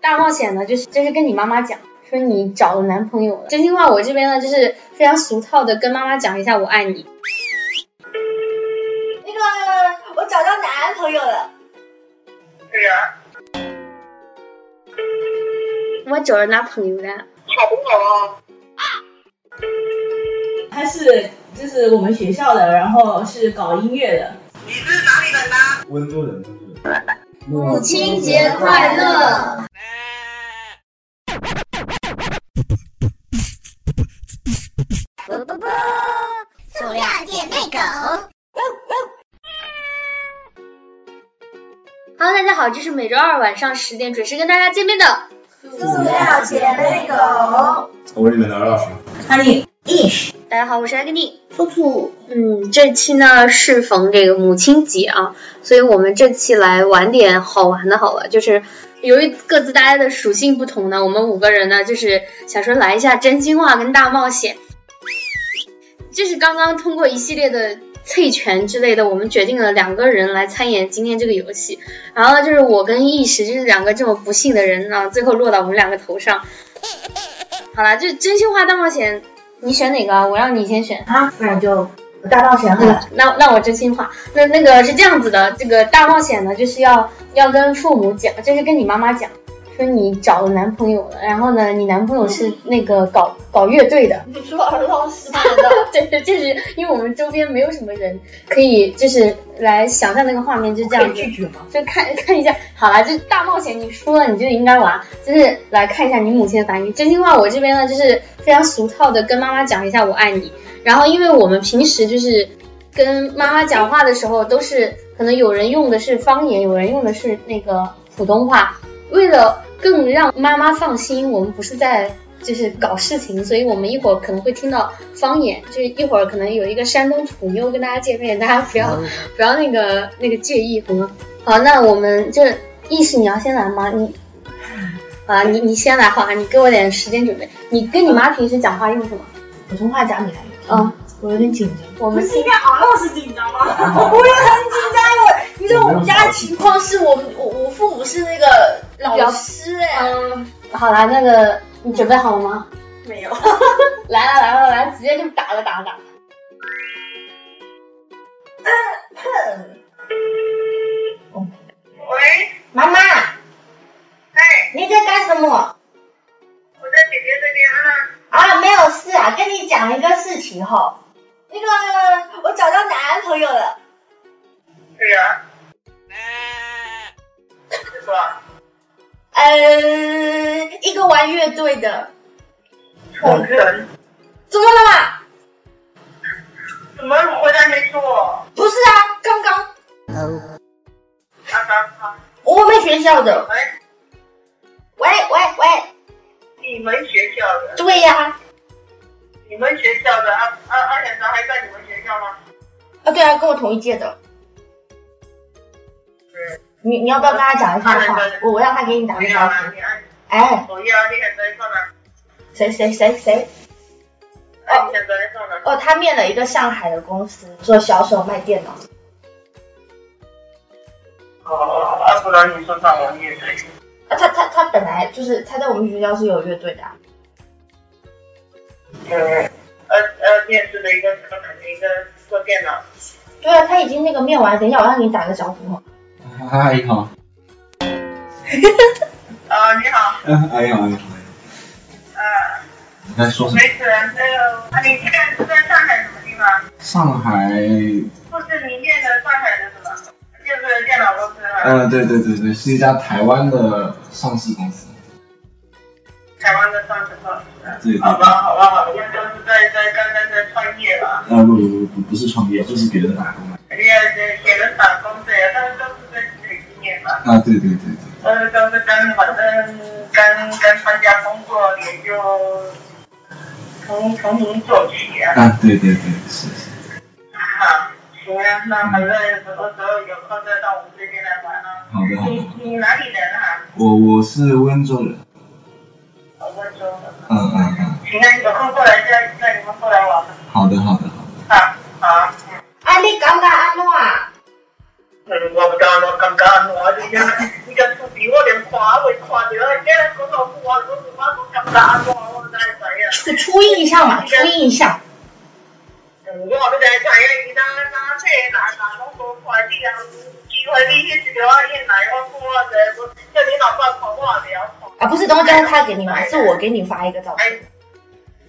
大冒险呢，就是就是跟你妈妈讲，说你找了男朋友了。真心话，我这边呢就是非常俗套的跟妈妈讲一下我爱你。那个，我找到男朋友了。对呀、我找了男朋友了。好不好啊？他是就是我们学校的，然后是搞音乐的。你是哪里人啊？温州人，温州人。母亲节快乐！不不不！塑料姐妹狗。Hello，大家好，这是每周二晚上十点准时跟大家见面的。塑料姐妹狗。我是你们的老师。哈利，ish，大家好，我是艾格尼。兔兔。嗯，这期呢适逢这个母亲节啊，所以我们这期来玩点好玩的，好了，就是由于各自大家的属性不同呢，我们五个人呢就是想说来一下真心话跟大冒险。就是刚刚通过一系列的猜拳之类的，我们决定了两个人来参演今天这个游戏。然后，就是我跟意识，就是两个这么不幸的人呢，最后落到我们两个头上。好了，就真心话大冒险，你选哪个啊？我让你先选。啊，不然就大冒险好嗯了。，那那我真心话，那那个是这样子的，这个大冒险呢，就是要要跟父母讲，就是跟你妈妈讲，说你找了男朋友了，然后呢，你男朋友是那个搞搞乐队的，你说儿童十八的。对，就是因为我们周边没有什么人可以就是来想象那个画面，就这样子，拒绝吗？就看看一下，好了，就是大冒险，你输了你就应该玩，就是来看一下你母亲的反应。真心话，我这边呢就是非常俗套的跟妈妈讲一下我爱你。然后，因为我们平时就是跟妈妈讲话的时候，都是可能有人用的是方言，有人用的是那个普通话。为了更让妈妈放心，我们不是在就是搞事情，所以我们一会儿可能会听到方言，就是一会儿可能有一个山东土妞跟大家见面，大家不要 不要那个那个介意，好吗？好，那我们就意识你要先来吗？你啊，你你先来好啊，你给我点时间准备。你跟你妈平时讲话用什么？普通话讲你来。嗯，我有点紧张。我们应该敖老师紧张吗？我也很紧张。我，你知道我们家的情况是我我我父母是那个老师哎。嗯，好啦，那个你准备好了吗？没有。来了来了来，直接就打了打了打了。喂，妈妈，哎，你在干什么？我在姐姐这边啊。啊，没有事啊，跟你讲一个事情哈。那个，我找到男朋友了。对呀、你说啊，呃，一个玩乐队的。臭人，怎么了嘛？怎么回来没说？不是啊，刚刚刚刚啊，我们学校的。喂，喂喂喂，你们学校的，对呀、你们学校的阿阿阿显达还在你们学校吗？啊，对啊，跟我同一届的。对。你你要不要跟他讲一下话？我我让他给你打个招呼。哎，谁谁谁谁？哦，他面了一个上海的公司，做销售卖电脑。好好好，啊，不然你说上网乐队。啊，他他他本来就是他在我们学校是有乐队的、啊。嗯，呃呃，面试的一个可能一个做电脑。对啊，他已经那个面完了，等一下我让你打个招呼哈。阿姨好。啊，你好，嗯，阿姨好，阿姨好。呃，你在说什么？没事，那个，啊，你现在是在上海什么地方？上海。就是你念的上海的什么？就是电脑公司啊，嗯，对对对对，是一家台湾的上市公司。台湾的上市公司。对对。好吧，好吧，好吧，那都是在在刚刚在创业吧？呃，不不不不，不是创业，就是给人打工的。人家这给人打工对，但是都是在啊，对对对对。呃，都是刚反正刚刚参加工作，也就从从零做起啊。啊，对对对，是是。好，行啊，那反正什么时候有空再到我们这边来玩啊。好的好你的。你哪里人啊？我我是温州人。我温州的。嗯嗯嗯。行啊，有空过来带带你们过来玩。好的好的好的。好，好。啊，你感觉安怎我不知道我感觉安怎，你讲你讲厝边我连看都未看到，今日讲到我我我我感觉安怎，我哪会知影？初初印象嘛，初印象。我要知影伊哪哪这哪哪拢无看，你若有机会你一条仔印来，我看我者，我叫你老爸看我也了看。啊，不是，等会刚才他给你吗？是我给你发一个照片，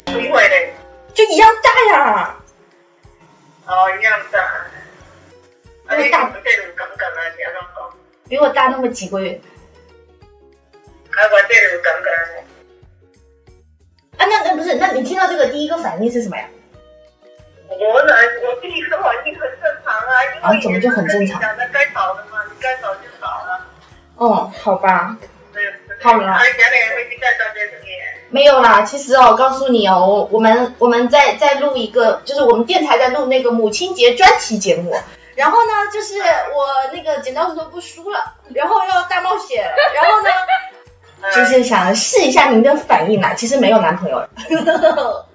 哎，几岁嘞？就一样大呀。哦，一样大。啊，你讲这有感觉啊？是安怎讲？比我大那么几个月。啊，我这有感觉。啊，那那不是，那你听到这个第一个反应是什么呀？我呢，我第一个反应很正常啊，因为啊怎么就很正常讲的该少的嘛，你该少就少了。哦，好吧，对。好了啊，今年会去该找这事情。没有啦。其实哦，我告诉你哦，我我们我们在在录一个，就是我们电台在录那个母亲节专题节目。然后呢，就是我那个剪刀石头布输了，然后要大冒险，然后呢，就是想试一下您的反应嘛。其实没有男朋友了。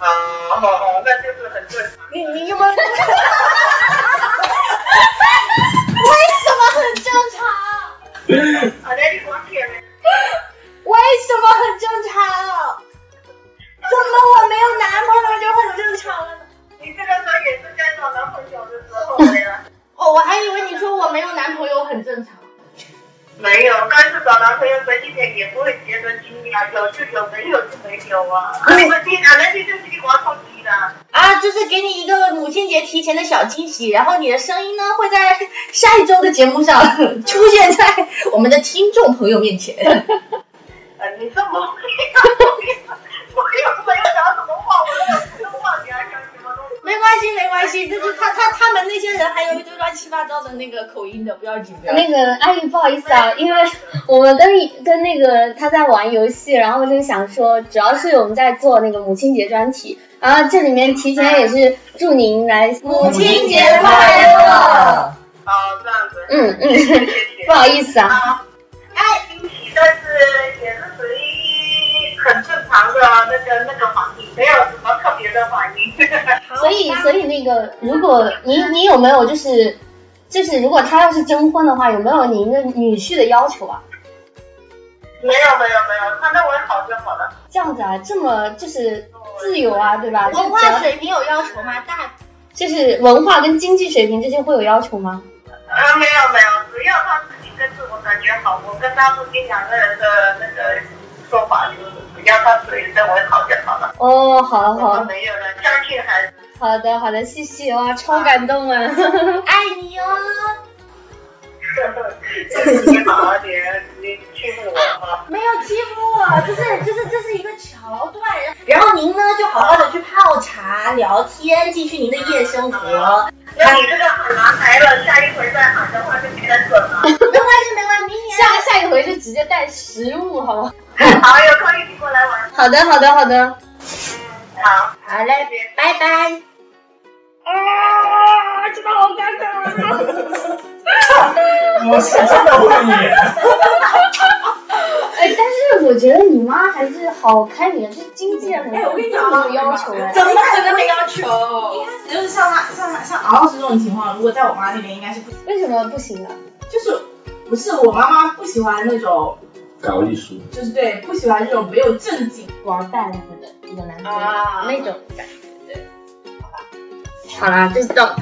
啊，好好，那就是很正常。你你有没有？为什么很正常？啊，那你光骗人。为什么很正常？怎么我没有男朋友就很正常了呢？你这个时候也是该找男朋友的时候了呀。哦，我还以为你说我没有男朋友很正常。没有，刚是找男朋友这一点也不会觉得惊讶，有就有，没有就没有啊。啊，你们听，啊，那你就是你玩手机的。啊，就是给你一个母亲节提前的小惊喜，然后你的声音呢会在下一周的节目上 出现在我们的听众朋友面前。呃，你这么，我又没有讲什么话，我没关系，没关系，就是他他他们那些人还有一堆乱七八糟的那个口音的，不要紧，不要紧。那个阿姨不好意思啊，因为我们跟跟那个他在玩游戏，然后就想说，主要是我们在做那个母亲节专题，然后这里面提前也是祝您来母亲节快乐。啊，这样子。嗯嗯，谢谢。不好意思啊。啊，爱惊喜，但是也是属于很正常的那个那个反应，没有什么特别的反应。所以所以那个，如果你你有没有就是就是如果他要是征婚的话，有没有您的女婿的要求啊？没有没有没有，他认为好就好了。这样子啊，这么就是自由啊，对吧？文化水平有要求吗？大就是文化跟经济水平这些会有要求吗？啊，没有没有，只要他自己跟自我感觉好，我跟他父亲两个人的那个说法就是，只要他自己认为好就好了。哦，好了好了，没有了，相信孩子。好的好的，谢谢哇，超感动啊！爱你哦。你好点，你欺负我哈。没有欺负我，就是就是这是一个桥段，然后您呢就好好的去泡茶聊天，继续您的夜生活。那你这个喊拿来了，下一回再喊的话就没人准了。没关系没关系，明年下下一回就直接带食物，好吗？好，有空一起过来玩。好的好的好的。嗯，好，好嘞，拜拜。啊，真的好尴尬。我是真的会演。哎，但是我觉得你妈还是好开明，就是经纪人哎我跟你讲有要求哎。怎么可能没要求？一开始就是像他像他像敖老师这种情况，如果在我妈那边应该是不行，为什么不行呢？就是不是我妈妈不喜欢那种，搞艺术，就是对不喜欢这种没有正经。玩伴似的一个男朋友、啊那种感觉。好啦，就是到，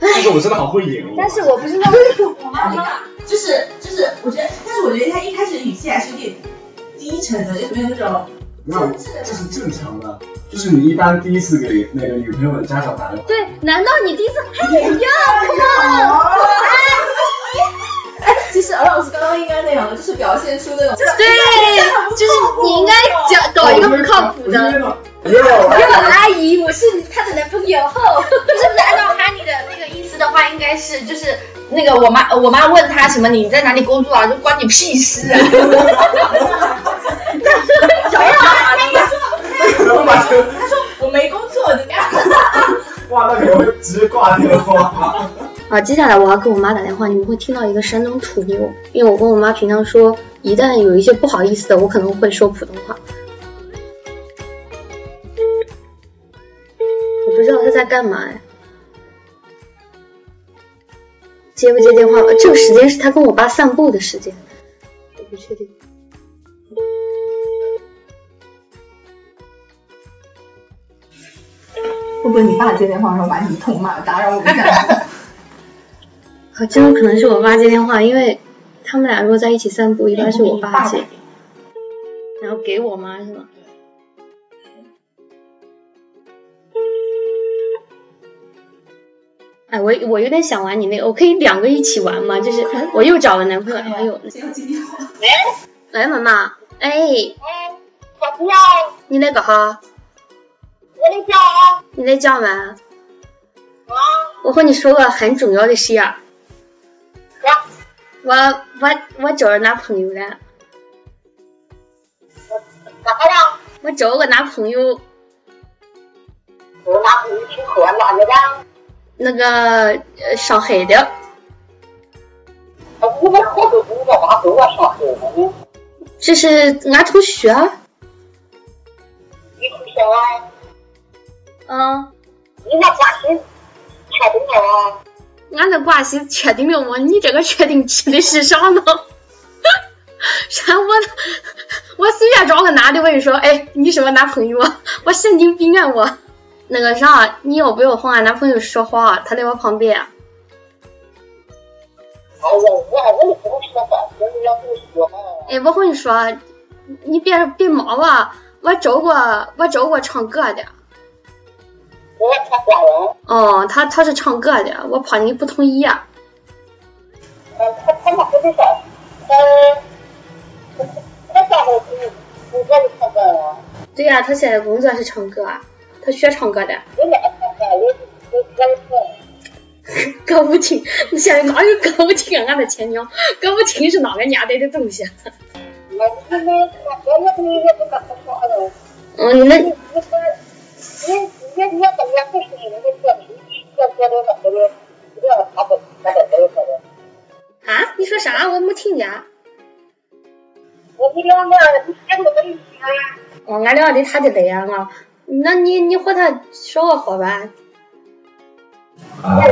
但是我真的好会演哦。但是我不知道，我妈妈就是就是，我觉得，但是我觉得他一开始语气还是有点低沉的，就是没有那种。没有，这是正常的，就是你一般第一次给那个女朋友的家长打电话，对，难道你第一次？哎呀，哎，其实敖老师刚刚应该那样的，就是表现出那种，对，就是你应该讲搞一个不靠谱的。没有，阿姨，我是她的男朋友。是不是按照哈尼的那个意思的话，应该是就是那个我妈我妈问他什么你在哪里工作啊，就关你屁事啊。没有啊，他一说，他说我没工作，怎么样？挂那个会直接挂电话。好，接下来我要跟我妈打电话，你们会听到一个山东土妞，因为我跟我妈平常说，一旦有一些不好意思的，我可能会说普通话。我不知道她在干嘛呀。接不接电话？这个时间是他跟我爸散步的时间，我不确定。会不会你爸接电话的时候把你痛骂，打扰我们家？好，真的可能是我爸接电话，因为他们俩如果在一起散步，一般是我爸接，然后给我妈是吗？哎，我我有点想玩你那个，我可以两个一起玩吗？就是我又找了男朋友，还有谁要接电话？来妈妈，哎，哎，小朋友，你在干哈？我在家啊。你在家吗？啊，我和你说个很重要的事啊，呀，我我我找着男朋友了，干啥呀？我找个男朋友，我男朋友去喝哪个的？那个上海的，我们喝酒不在哪都要上海呢？这是俺同学，你同学啊？嗯，你那关系确定了啊？俺的关系确定了吗？你这个确定指的是啥呢？啥我我随便找个男的，我跟你说，哎，你是我男朋友啊，我神经病啊我。那个啥，你要不要和俺男朋友说话？他在我旁边。哎呀，我我也不能说话，我也要跟你说嘛。哎，我和你说，你别别忙吧，我找过我找过唱歌的。哦，他他是唱歌的，我怕你不同意啊。嗯，他他那不是说，他他唱歌人，对呀、他现在工作是唱歌，啊，他学唱歌的。歌，舞厅，你现在哪有歌舞厅啊？俺的亲娘，歌舞厅是哪个年代的东西？嗯，那啊？你说啥？我没听见。我你两个你这个没意思啊。哦，俺聊的他的累啊，我。那你你和他说个好吧。啊，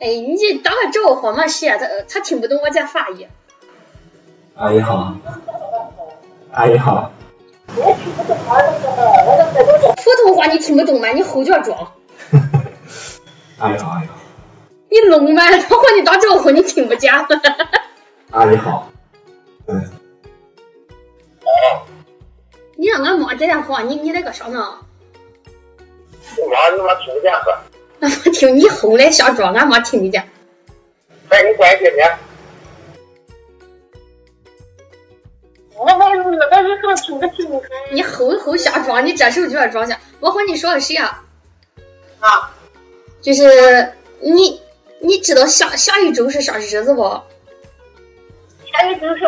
哎，你就打个招呼嘛，是啊，他他听不懂我在发音。阿姨好，阿姨好，普通话你听不懂吗？你后脚装。哎呀哎呀，你聋吗？他和你打招呼你听不见。阿姨好，嗯，你让俺妈接电话，你你那个啥呢？你妈你妈听不见是？俺 妈听你吼来瞎装，俺妈听得见。哎你关系呢？你后后瞎装，你这时候就要装下。我和你说个谁啊？啊，就是你，你知道下下一周是啥日子不？下一周是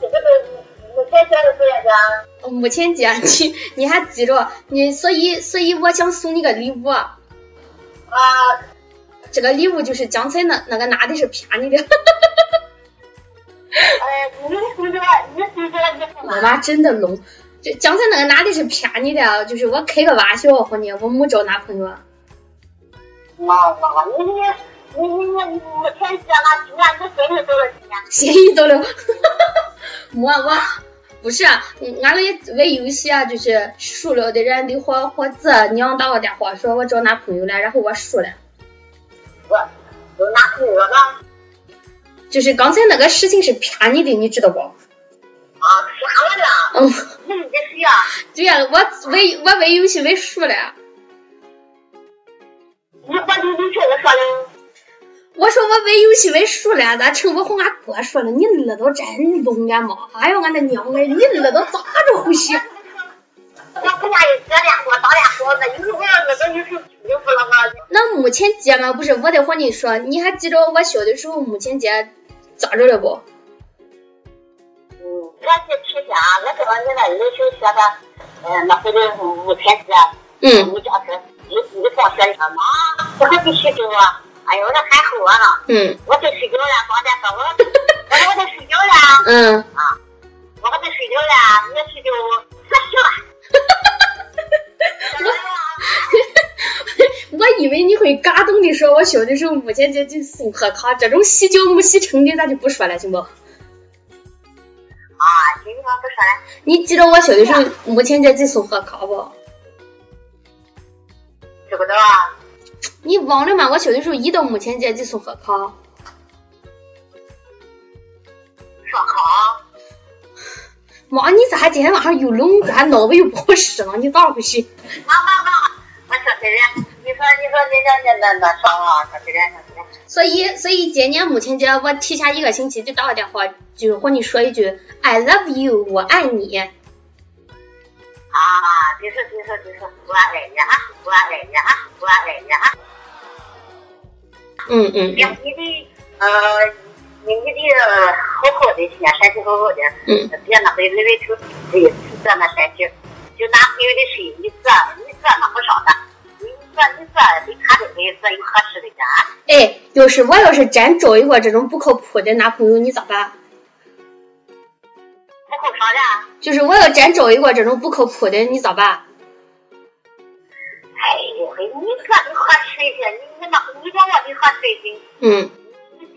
这个都目前选的。母亲节，你你还记着你，所以所以我想送你个礼物。啊，这个礼物就是刚才那那个男的是骗你的，我妈真的聋。就刚才那个男的是骗你的，就是我开个玩笑和你，我没找男朋友。那那你你你你你目前选了今年你生日多少钱？心意到了，没我不是，嗯俺们玩游戏啊，就是输了的人得和和自娘打个电话说我找男朋友了，然后我输了。我有男朋友了？就是刚才那个事情是骗你的，你知道不？啊，骗我的。嗯，你是谁呀？对呀、我玩我玩游戏玩输了。你把你你确实说的。我说我玩游戏玩输了，咋成我和俺哥说了？你耳朵真聋俺妈！哎呦俺的娘哎，你耳朵咋着回事？我不家有这两说，当然说，那那个有时候听不了嘛。那母亲节嘛，不是我得和你说，你还记着我小的时候母亲节咋着了不？嗯，我是提前，我知道你那有时候说的，嗯，那会儿母亲节，嗯你家是你你放学了妈，我还得睡觉啊。哎呦，那还好啊呢。嗯我在睡觉了，光在说我，我说我得睡觉了，嗯，啊我在睡觉了，你睡觉可行了。我以为你会感动的说，我小的时候母亲节就送贺卡，这种细嚼没细成的咱就不说了，行不？啊，今天不说了，你记得我小的时候母亲节就送贺卡不？记不知道啊？你忘了吗？我小的时候一到母亲节就送贺卡。妈，你咋今天晚上又冷关，脑子又不好使了？你咋回事？妈妈妈，我说谁呀？你说你说你那那那那说啊，说谁呀？说谁呀？所以，所以今年母亲节我提前一个星期就打个电话，就和你说一句 I love you，我爱你。啊，别说别说别说，我爱你啊，我爱你啊，我爱你啊。嗯嗯你你的呃，你你的好好的，现在身体好好的，嗯，别那回那回就对这那身体，就男朋友的事，你这你这那不少的，你这你这得看着给这有合适的家。哎，就是我要是真找一个这种不靠谱的男朋友，你咋办？不靠啥的？就是我要真找一个这种不靠谱的，你咋办？哎呦嘿，你这你合适一些，你你那你叫我得合适一些，嗯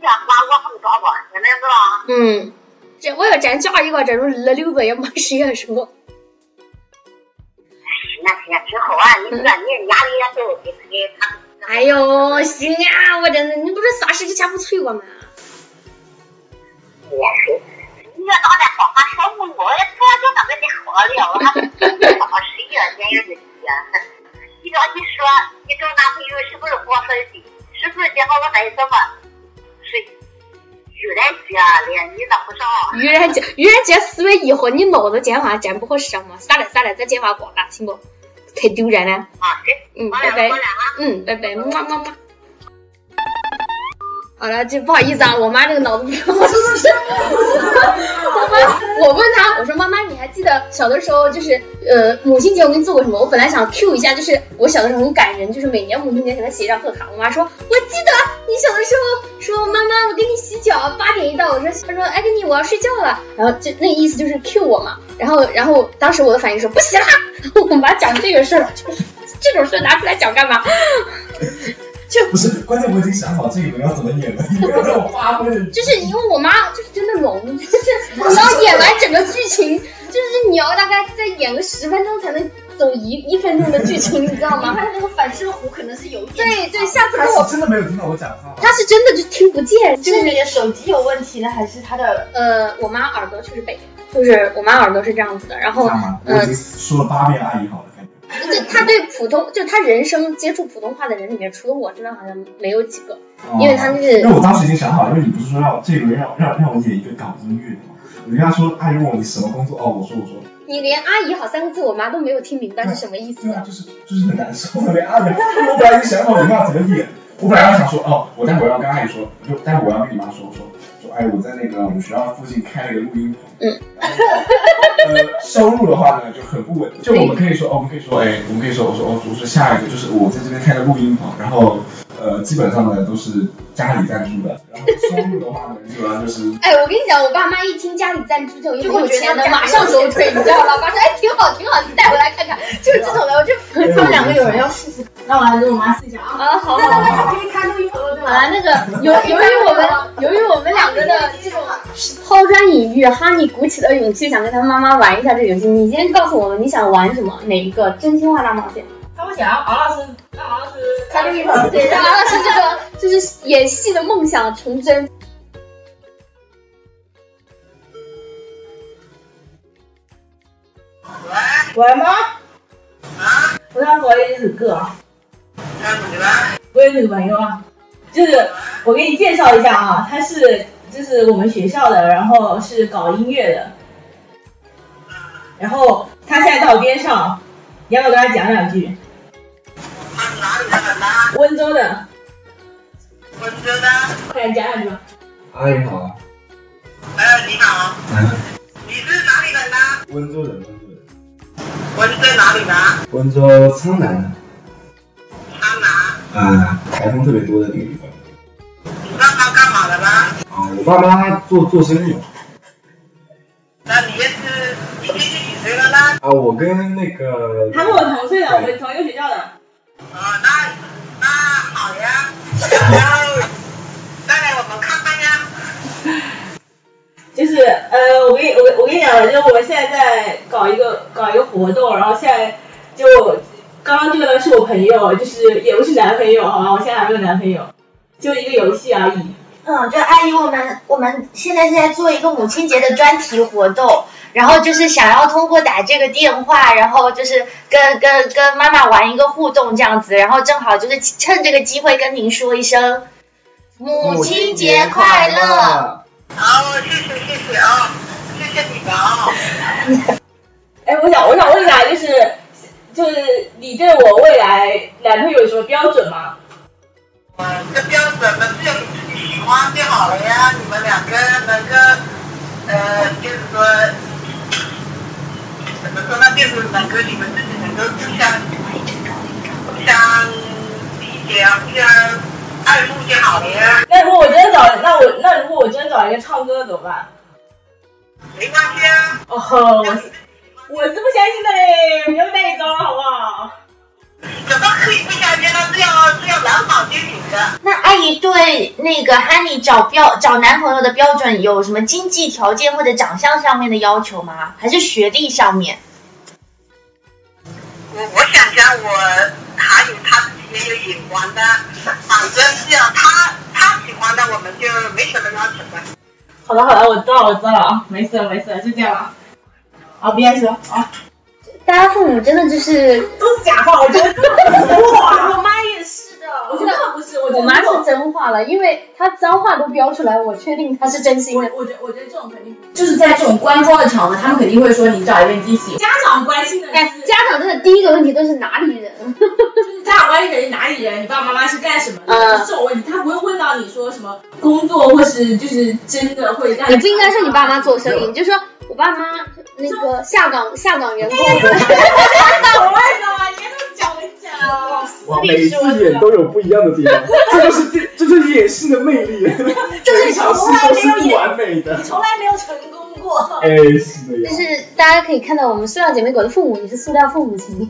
你这话我不找吧，现在是吧？嗯，这我要真嫁一个这种二流子也没谁也是我。那现在之后啊，你这你压力也都给给他。哎呦，行啊，我真的，你不是三十之前不催我吗？也是，你要脑袋好还少问我，早就那个的好了，我还好谁呀？你让你说，你找男朋友是不是过分的？是不是结果我还什么？是愚人节嘞，你咋不少。愚人节，愚人节四月一号，你脑子今晚真不好使吗？算了算了，咱今晚过吧，行不？太丢人了。啊，对，嗯，拜拜。嗯，拜拜，么么么。好了，就不好意思啊，我妈这个脑子比较好使。我妈，我问她，我说妈妈，你还记得小的时候就是呃母亲节我给你做过什么？我本来想 Q 一下，就是我小的时候很感人，就是每年母亲节给她写一张贺卡。我妈说，我记得你小的时候说妈妈我给你洗脚，八点一到，我说她说艾格尼我要睡觉了，然后就那意思就是 Q 我嘛。然后然后当时我的反应是不洗啦，我妈讲这个事儿，就是这种事拿出来讲干嘛？不是，关键我已经想好这一轮要怎么演了，你要让我发挥。就是因为我妈就是真的聋，就是你要演完整个剧情，就是你要大概再演个十分钟才能走一一分钟的剧情，你知道吗？你看那个反射弧可能是有一点。对对，下次他跟我真的没有听到我讲话吗？他是真的就听不见，就是是你的手机有问题呢，还是他的？呃，我妈耳朵确实背，就是我妈耳朵是这样子的，然后？我呃已经说了八遍阿姨好了，对，他对普通就他人生接触普通话的人里面，除了我之外，好像没有几个，哦因为他那是因为我当时已经想好了，因为你不是说要这一轮要让让我演一个搞音乐的吗？我就跟他说，阿姨问我你什么工作？哦，我说我说，你连阿姨好三个字，我妈都没有听明白是什么意思对啊，就是就是很难受，连阿姨，我本来已经想好你们要怎么演，我本来要想说，哦，我待会儿要跟阿姨说，我就待会儿我要跟你妈说，我说说，哎，我在那个我们学校附近开了个录音棚，嗯，呃，收入的话呢就很不稳，就我们可以说，哦，我们可以说，哎，我们可以说，我说，哦，我说下一个就是我在这边开个录音棚，然后呃，基本上呢都是家里赞助的，然后收入的话呢，基本上就是。哎，我跟你讲，我爸妈一听家里赞助就没有钱的，会觉得马上收退，你知道吧？马上哎，挺好挺好，你带回来看看，就是这种的，我就他们两个有人要试试，那我来跟我妈试一下啊。啊，好那好好。那那可以开录音棚了，对吧？好了，那个由由于我们由于我们两个的这种抛砖引玉，哈尼鼓起了勇气想跟他妈妈玩一下这个游戏。你先告诉我们你想玩什么？哪一个？真心话大冒险？他们想要敖老师，让敖老师开录音棚，对，让王老师这个就是演戏的梦想成真。喂吗？啊，我想说一首歌啊，那怎么了？我有女朋友啊，就是我给你介绍一下啊，他是就是我们学校的，然后是搞音乐的，然后他现在在我边上，你要不要跟他讲两句？他是哪里的人呢？温州的，温州的。快点讲两句吧。阿姨好啊，哎，你好，你是哪里人呢？温州人，温州人，温州哪里的？温州苍南苍南。啊，台风特别多的那个地方。你爸妈干嘛的呢？啊，我爸妈做做生意那你也？啊，我跟那个他跟我同岁的，我们同一个学校的。啊，那那然后带来我们看看呀。就是呃，我跟你我我跟你讲，就是我们现在在搞一个搞一个活动，然后现在就刚刚这个呢是我朋友，就是也不是男朋友，好吗？我现在还没有男朋友，就一个游戏而已。嗯，就阿姨，我们我们现在是在做一个母亲节的专题活动，然后就是想要通过打这个电话，然后就是跟跟跟妈妈玩一个互动这样子，然后正好就是趁这个机会跟您说一声母亲节快乐。好，谢谢谢谢啊，谢谢你们啊。哎，我想我想问一下，就是就是你对我未来男朋友有什么标准吗？嗯，这标准嘛，只要你自己喜欢就好了呀。你们两个能够，呃，就是说，怎么说呢？就是能够你们自己能够互相互相理解，互相爱慕就好了呀。那如果我真的找那我那如果我真的找一个唱歌的怎么办？没关系啊。哦吼，我是我是不相信的嘞，不要带你招了好不好？怎么可以不相信呢？是要是要男好就行的。那阿姨对那个 Honey 找标找男朋友的标准有什么经济条件或者长相上面的要求吗？还是学历上面？我我想想，我还有他自己也有眼光的，反正只要他他喜欢的，我们就没什么要求的。好的好的，我知道了我知道了啊，没事了没事了，就这样了。啊，别说啊，大家父母真的就是，都是假话，我觉得哇，我妈也我觉得不是，我觉得我妈是真话了，因为她脏话都标出来，我确定她是真心的。我我觉我觉得这种肯定就是在这种官方的场合，他们肯定会说你找一个你自己喜家长关心的家长真的第一个问题都是哪里人？就是家长关心的是哪里人，你爸爸妈妈是干什么的，嗯这种问题，他不会问到你说什么工作或是就是真的会让你不应该说你爸妈做生意，你就说我爸妈那个下岗下岗员工。所谓的嘛，你跟他们讲一讲。哇，每一次演都有不一样的地方，这就是这这就是演戏的魅力，每一场戏都是不完美的。从来没有成功过。哎，是的呀。就是大家可以看到，我们塑料姐妹狗的父母也是塑料父母亲。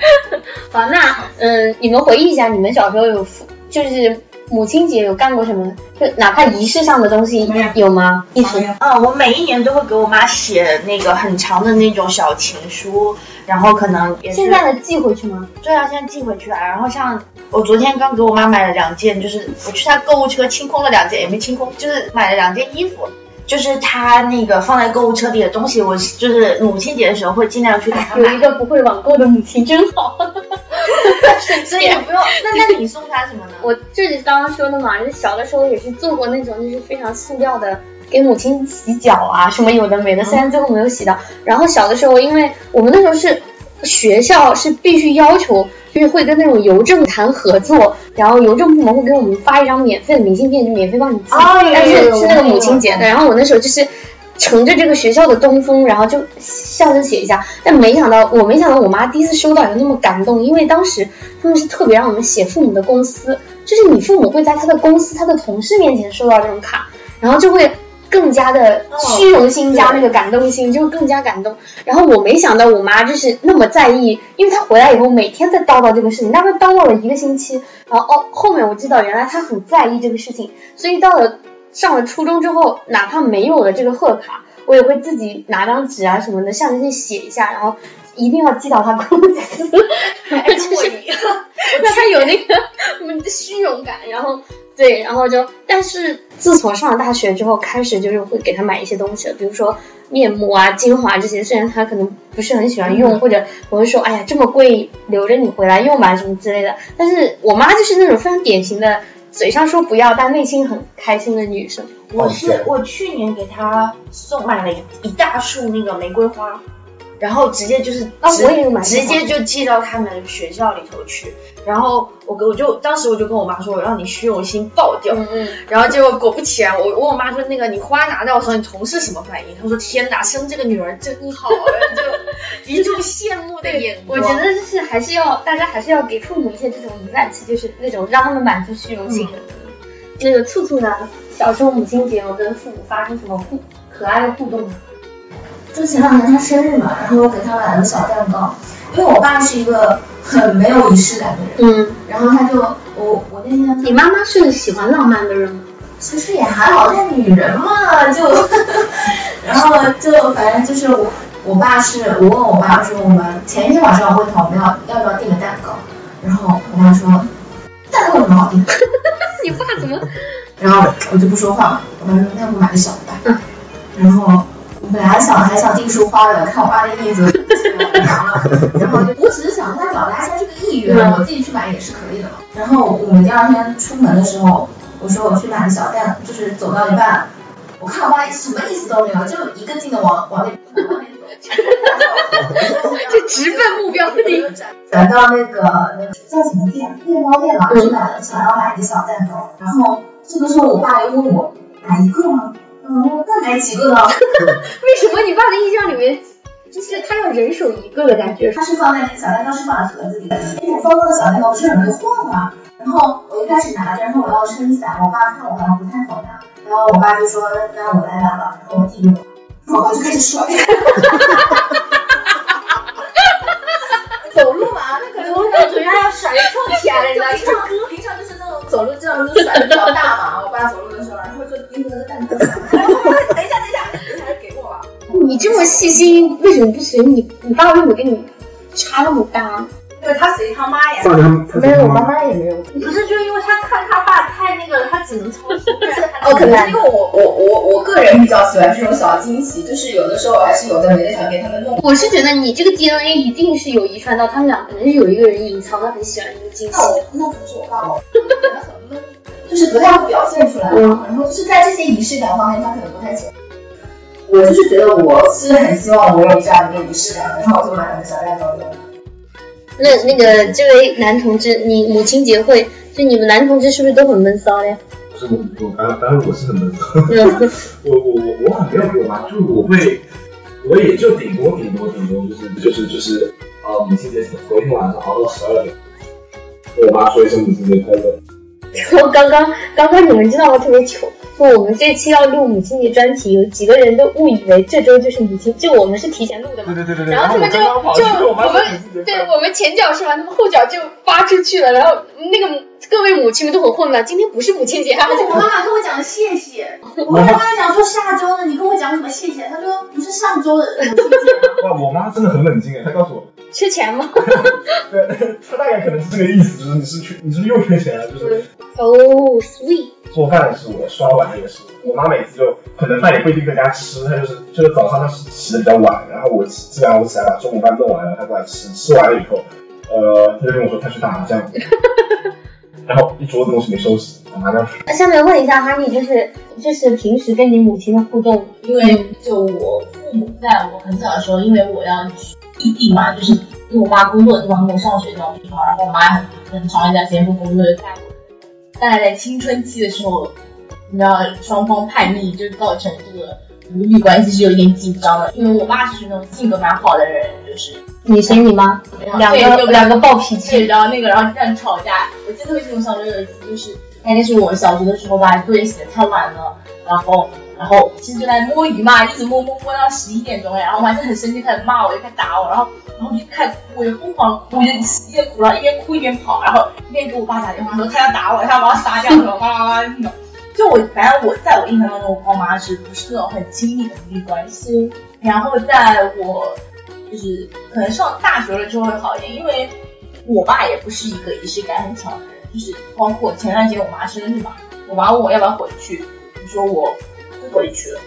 好，那嗯，你们回忆一下，你们小时候有父就是母亲节有干过什么？就哪怕仪式上的东西有有吗？一起嗯，我每一年都会给我妈写那个很长的那种小情书，然后可能也是现在的寄回去吗？对啊，现在寄回去啊。然后像我昨天刚给我妈买了两件，就是我去她购物车清空了两件，也没清空，就是买了两件衣服。就是他那个放在购物车里的东西，我就是母亲节的时候会尽量去给他买有一。个不会网购的母亲真好。所以你不用，那那你送他什么呢？我就是刚刚说的嘛，就是小的时候也是做过那种就是非常塑料的，给母亲洗脚啊什么有的没的，虽然最后没有洗到。然后小的时候，因为我们那时候是学校是必须要求，就是会跟那种邮政谈合作，然后邮政部门会给我们发一张免费的明信片，就免费帮你寄，但是是那个母亲节的。然后我那时候就是。乘着这个学校的东风，然后就笑着写一下，但没想到，我没想到我妈第一次收到有那么感动，因为当时他们是特别让我们写父母的公司，就是你父母会在他的公司、他的同事面前收到这种卡，然后就会更加的虚荣心加那个感动心，就会更加感动。然后我没想到我妈就是那么在意，因为她回来以后每天在叨叨这个事情，大概叨叨了一个星期。然后哦，后面我知道原来她很在意这个事情，所以到了上了初中之后，哪怕没有了这个贺卡，我也会自己拿张纸啊什么的，象征性写一下，然后一定要寄到她公司。然后 就是让 她有那个我们的虚荣感，然后对，然后就，但是自从上了大学之后，开始就是会给他买一些东西了，比如说面膜啊、精华这些，虽然他可能不是很喜欢用，或者我会说，哎呀，这么贵，留着你回来用吧，什么之类的。但是我妈就是那种非常典型的，嘴上说不要，但内心很开心的女生。我是我去年给她送买了一一大束那个玫瑰花，然后直接就是直啊我也有买直接就寄到他们学校里头去。然后我跟我就当时我就跟我妈说，我让你虚荣心爆掉。嗯嗯，然后结果果不其然，我问我妈说那个你花拿到的时候，你同事什么反应？她说天哪，生这个女儿真好，就 一众羡慕的眼光。我觉得就是还是要大家还是要给父母一些这种颐养气，就是那种让他们满足虚荣心。那个兔兔呢，小时候母亲节有跟父母发生什么互可爱的互动吗？就前两天他生日嘛，然后我给他买了个小蛋糕，因为我爸是一个很没有仪式感的人。嗯，然后他就我我那天你妈妈是喜欢浪漫的人吗？其实也还好，但女人嘛，就，然后就反正就是我，我爸是我问我爸说，我们前一天晚上问他我们要要不要订个蛋糕，然后我妈说，蛋糕有什么好订的？你爸怎么？然后我就不说话，我妈说那我买个小的吧，然后我本来想还想订束花的，看我爸那意思，然后就我只是想跟他表达一下这个意愿，我自己去买也是可以的嘛。然后我们第二天出门的时候。我说我去买个小蛋，就是走到一半，我看我爸什么意思都没有，就一个劲的往往那往那走，就直奔目标地。转到那个那个叫什么店，面包店嘛，去买想要买一个小蛋糕，然后这个时候我爸又问我买一个吗？嗯，那买几个呢？为什么你爸的印象里面就是他要人手一个的感觉？他是放在那个小蛋糕是放在盒子里的，那种方方的小蛋糕不是很容易晃吗？然后我一开始拿着，然后我要撑伞，我爸看我好像不太好拿，然后我爸就说那我来拿吧，然后我递给我，然后我就开始甩，走路嘛，那可能我腿上要甩蹭起来了，你知道，平常平常就是那种走路这样子甩的比较大嘛，我爸走路的时候，然后就盯着那个蛋糕想，等一下等一下，等一下给我吧。你这么细心，为什么不随你？你爸为什么跟你差那么大？因为他随他妈呀，没有，我妈妈也没有。不是，就是因为他看他爸太那个，他只能操心。哦，可能是因为我我我我个人比较喜欢这种小惊喜，就是有的时候还是有的没的想给他们弄。我是觉得你这个 DNA 一定是有遗传到他们俩，肯定是有一个人隐藏的很喜欢这个惊喜。那我那可能是我爸爸，就是不太会表现出来。嗯，然后就是在这些仪式感方面，他可能不太行。我就是觉得我是很希望我有这样一个仪式感，然后我就买了个小蛋糕给那那个这位男同志，你母亲节会，就你们男同志是不是都很闷骚呀？不是我我当当然我是很闷骚，我我我我很没有给我妈，就是我会，我也就顶多顶多顶多就是就是就是呃母亲节头一天晚上熬到十二点，跟我妈说一声母亲节快乐。我刚刚刚刚你们知道吗？特别糗。就我们这期要录母亲节专题，有几个人都误以为这周就是母亲，就我们是提前录的嘛。对对对对然后他们就就我们对我们前脚说完，他们后脚就发出去了。然后那个各位母亲们都很混乱，今天不是母亲节，他 们就我妈妈跟我讲的谢谢，我跟她讲说下周的，你跟我讲什么谢谢？她说不是上周的母亲节。哇，我妈真的很冷静哎，她告诉我缺钱吗？对，他大概可能是这个意思，就是你是缺你是不是又缺钱了？就是哦，sweet。做饭的是我，刷碗的也是我。我妈每次就可能饭也不一定在家吃，她就是就是早上她起的比较晚，然后我基本上我起来把中午饭弄完了，她过来吃，吃完了以后，呃，她就跟我说她去打麻将，然后一桌子东西没收拾，打麻将去。那下面问一下哈尼，就是就是平时跟你母亲的互动，因为就我父母在我很小的时候，因为我要去异地嘛，就是因为我妈工作的地方跟我上学的地方，然后我妈很很长一段时间不工作就带我。大概在青春期的时候，你知道双方叛逆，就造成这个母女关系是有点紧张的。因为我爸是那种性格蛮好的人，就是你嫌你妈两个两个暴脾气，然后那个然后这样吵架。我记得特别清楚，小时候有一次就是那天是我小学的时候吧，作业写的太晚了，然后然后其实就在摸鱼嘛，一直摸摸摸到十一点钟，然后我还是很生气，开始骂我，就开始打我，然后。然后就开始哭，我就疯狂哭，就一边哭，然后一边哭一边跑，然后一边给我爸打电话说他要打我，他要把我杀掉，什么哇哇那种。就我反正我在我印象当中，我跟我妈是不是那种很亲密的母女关系？然后在我就是可能上大学了之后会好一点，因为我爸也不是一个仪式感很强的人，就是包括前段时间我妈生日嘛，我妈问我要不要回去，我说我回去了，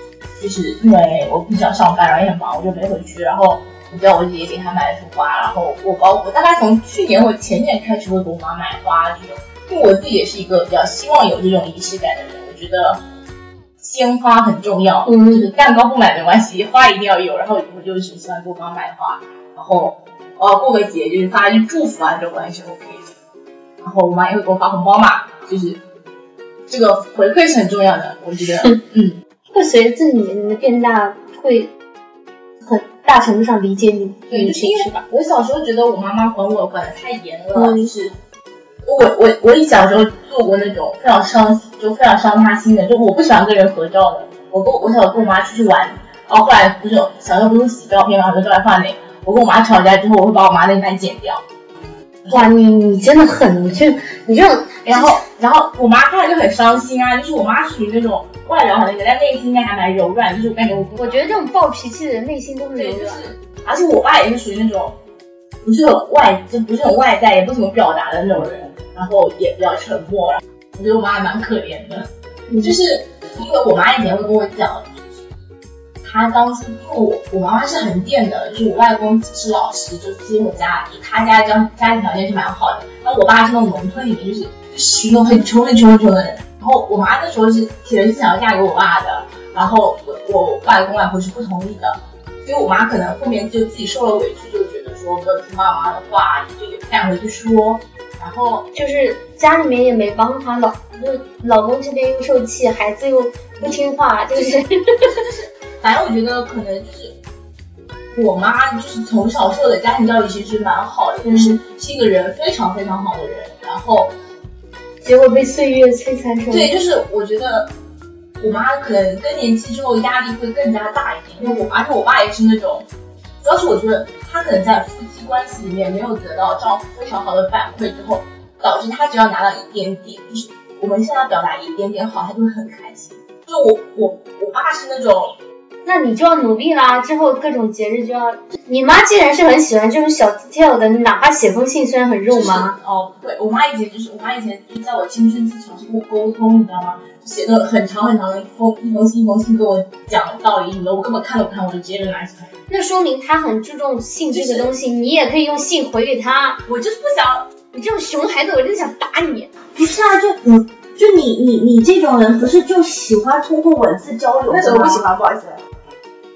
就是因为我必须要上班，然后也很忙，我就没回去，然后。我叫我姐姐给她买了束花，然后我包我大概从去年或前年开始会给我妈买花这种，因为我自己也是一个比较希望有这种仪式感的人，我觉得鲜花很重要，嗯，就是蛋糕不买没关系，花一定要有，然后我就是喜欢给我妈买花，然后呃过个节就是发一句祝福啊这种关系 OK，然后我妈也会给我发红包嘛，就是这个回馈是很重要的，我觉得，嗯，会随着自己年龄的变大会很。大程度上理解你，对，就是因为我小时候觉得我妈妈管我管的太严了，就是我我我一小时候做过那种非常伤就非常伤她心的，就我不喜欢跟人合照的。我跟我小时候跟我妈出去玩，然后后来不是小时候不是洗照片嘛，就照片放那，我跟我妈吵架之后，我会把我妈那盘剪掉，哇，你你真的很，你这你这种，然后然后我妈看了就很伤心啊，就是我妈属于那种外表很那个，但内心应该还蛮柔软，就是我感觉我不我觉得这种暴脾气的人内心都是对，就是柔软。，而且我爸也是属于那种不是很外，就不是很外在，也不怎么表达的那种人，然后也比较沉默。我觉得我妈还蛮可怜的，就是因为我妈以前会跟我讲，她当初因为我我妈妈是横店的，就是我外公是老师，就接我家，就他家家家庭条件是蛮好的，然后我爸是那种农村里面就是就是那种很穷很穷很穷的人，然后我妈那时候是其实是想要嫁给我爸的，然后我我外公外婆是不同意的。所以我妈可能后面就自己受了委屈，就觉得说没有听妈妈的话，就也不敢回去说。然后就是家里面也没帮她，老就是老公这边又受气，孩子又不听话，就是 反正我觉得可能就是我妈就是从小受的家庭教育其实蛮好的，就是是一个人非常非常好的人。然后结果被岁月摧残成对，就是我觉得我妈可能更年期之后压力会更加大一点，因为我而且我爸也是那种，主要是我觉得他可能在夫妻关系里面没有得到丈夫非常好的反馈之后，导致他只要拿到一点点，就是我们向他表达一点点好，他就会很开心。就我我我爸是那种那你就要努力啦，之后各种节日就要。你妈既然是很喜欢这种小 detail 的，哪怕写封信虽然很肉麻，哦，不对，我妈以前就是我妈以前就是在我青春期尝试跟我沟通，你知道吗？写的很长很长的一封一封信一封信跟我讲道理什么的，我根本看都不看，我就直接就拿起来。那说明她很注重性这个东西。你也可以用信回给她。我就是不想，你这种熊孩子，我真的想打你。不是啊，就你就你你你这种人，不是就喜欢通过文字交流吗？那我不喜？欢，不好意思。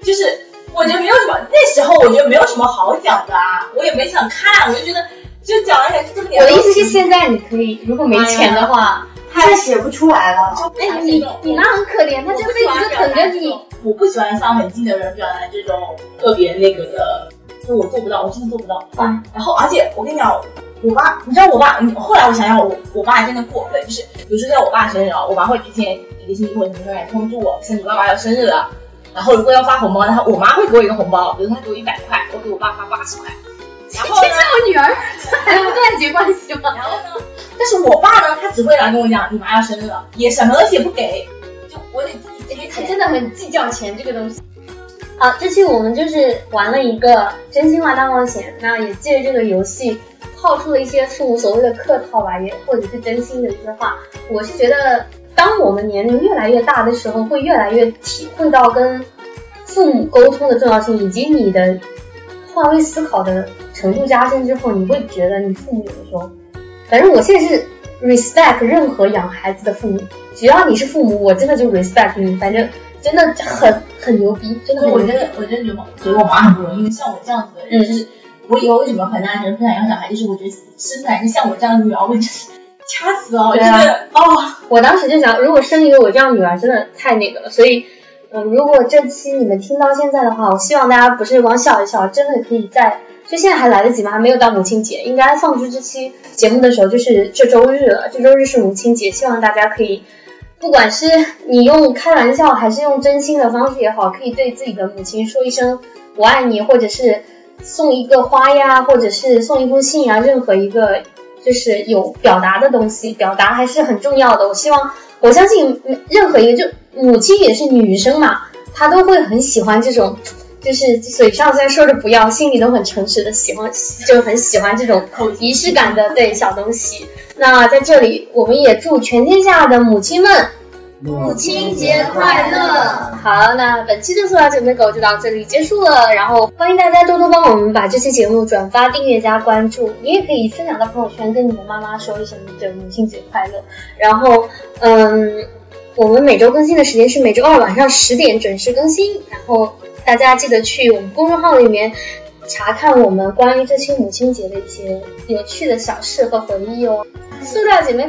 就是我觉得没有什么，那时候我觉得没有什么好讲的啊，我也没想看，我就觉得就讲了一下就这么点。我的意思是，现在你可以，如果没钱的话，他也写不出来了。哎，你你妈很可怜，她这辈子就等着你。我不喜欢向很近的人表达这种特别那个的，就我做不到，我真的做不到。嗯，然后而且我跟你讲，我爸，你知道我爸，嗯后来我想想，我我爸真的过分，就是比如说在我爸生日啊，我爸会提前一个星期或者什么时候来通知我，生日爸爸要生日了。然后如果要发红包，然后我妈会给我一个红包，比如说她给我一百块，我给我爸发八十块。然后呢，我女儿还不断绝关系吗？然后呢，但是我爸呢，他只会来跟我讲你妈要生日了，也什么东西也不给，就我得自己给钱。他真的很计较钱这个东西。好，这期我们就是玩了一个真心话大冒险，那也借着这个游戏套出了一些父母所谓的客套吧，也或者是真心的一些话。我是觉得，当我们年龄越来越大的时候，会越来越体会到跟父母沟通的重要性，以及你的换位思考的程度加深之后，你会觉得你父母有的时候，反正我现在是 respect 任何养孩子的父母，只要你是父母，我真的就 respect 你，反正真的很很牛逼，真的。我真的，我真的觉得觉得我妈很不容易，因为像我这样子的人，嗯就是我以后为什么很大人不想养小孩，就是我觉得生出来像我这样的女儿，我就是掐死哦，真的哦。我当时就想，如果生一个我这样女儿，真的太那个了。所以，嗯，如果这期你们听到现在的话，我希望大家不是光笑一笑，真的可以在，就现在还来得及吗？还没有到母亲节，应该放出这期节目的时候就是这周日了。这周日是母亲节，希望大家可以，不管是你用开玩笑还是用真心的方式也好，可以对自己的母亲说一声我爱你，或者是送一个花呀，或者是送一封信呀，任何一个就是有表达的东西，表达还是很重要的。我希望，我相信任何一个，就母亲也是女生嘛，她都会很喜欢这种，就是嘴上虽然说着不要，心里都很诚实的喜欢，就很喜欢这种仪式感的对小东西。那在这里，我们也祝全天下的母亲们母亲节快乐！好，那本期的塑料姐妹狗就到这里结束了。然后欢迎大家多多帮我们把这期节目转发、订阅加关注。你也可以分享到朋友圈，跟你的妈妈说一声这母亲节快乐。然后，嗯，我们每周更新的时间是每周二晚上十点准时更新。然后大家记得去我们公众号里面查看我们关于这期母亲节的一些有趣的小事和回忆哦。塑料姐妹。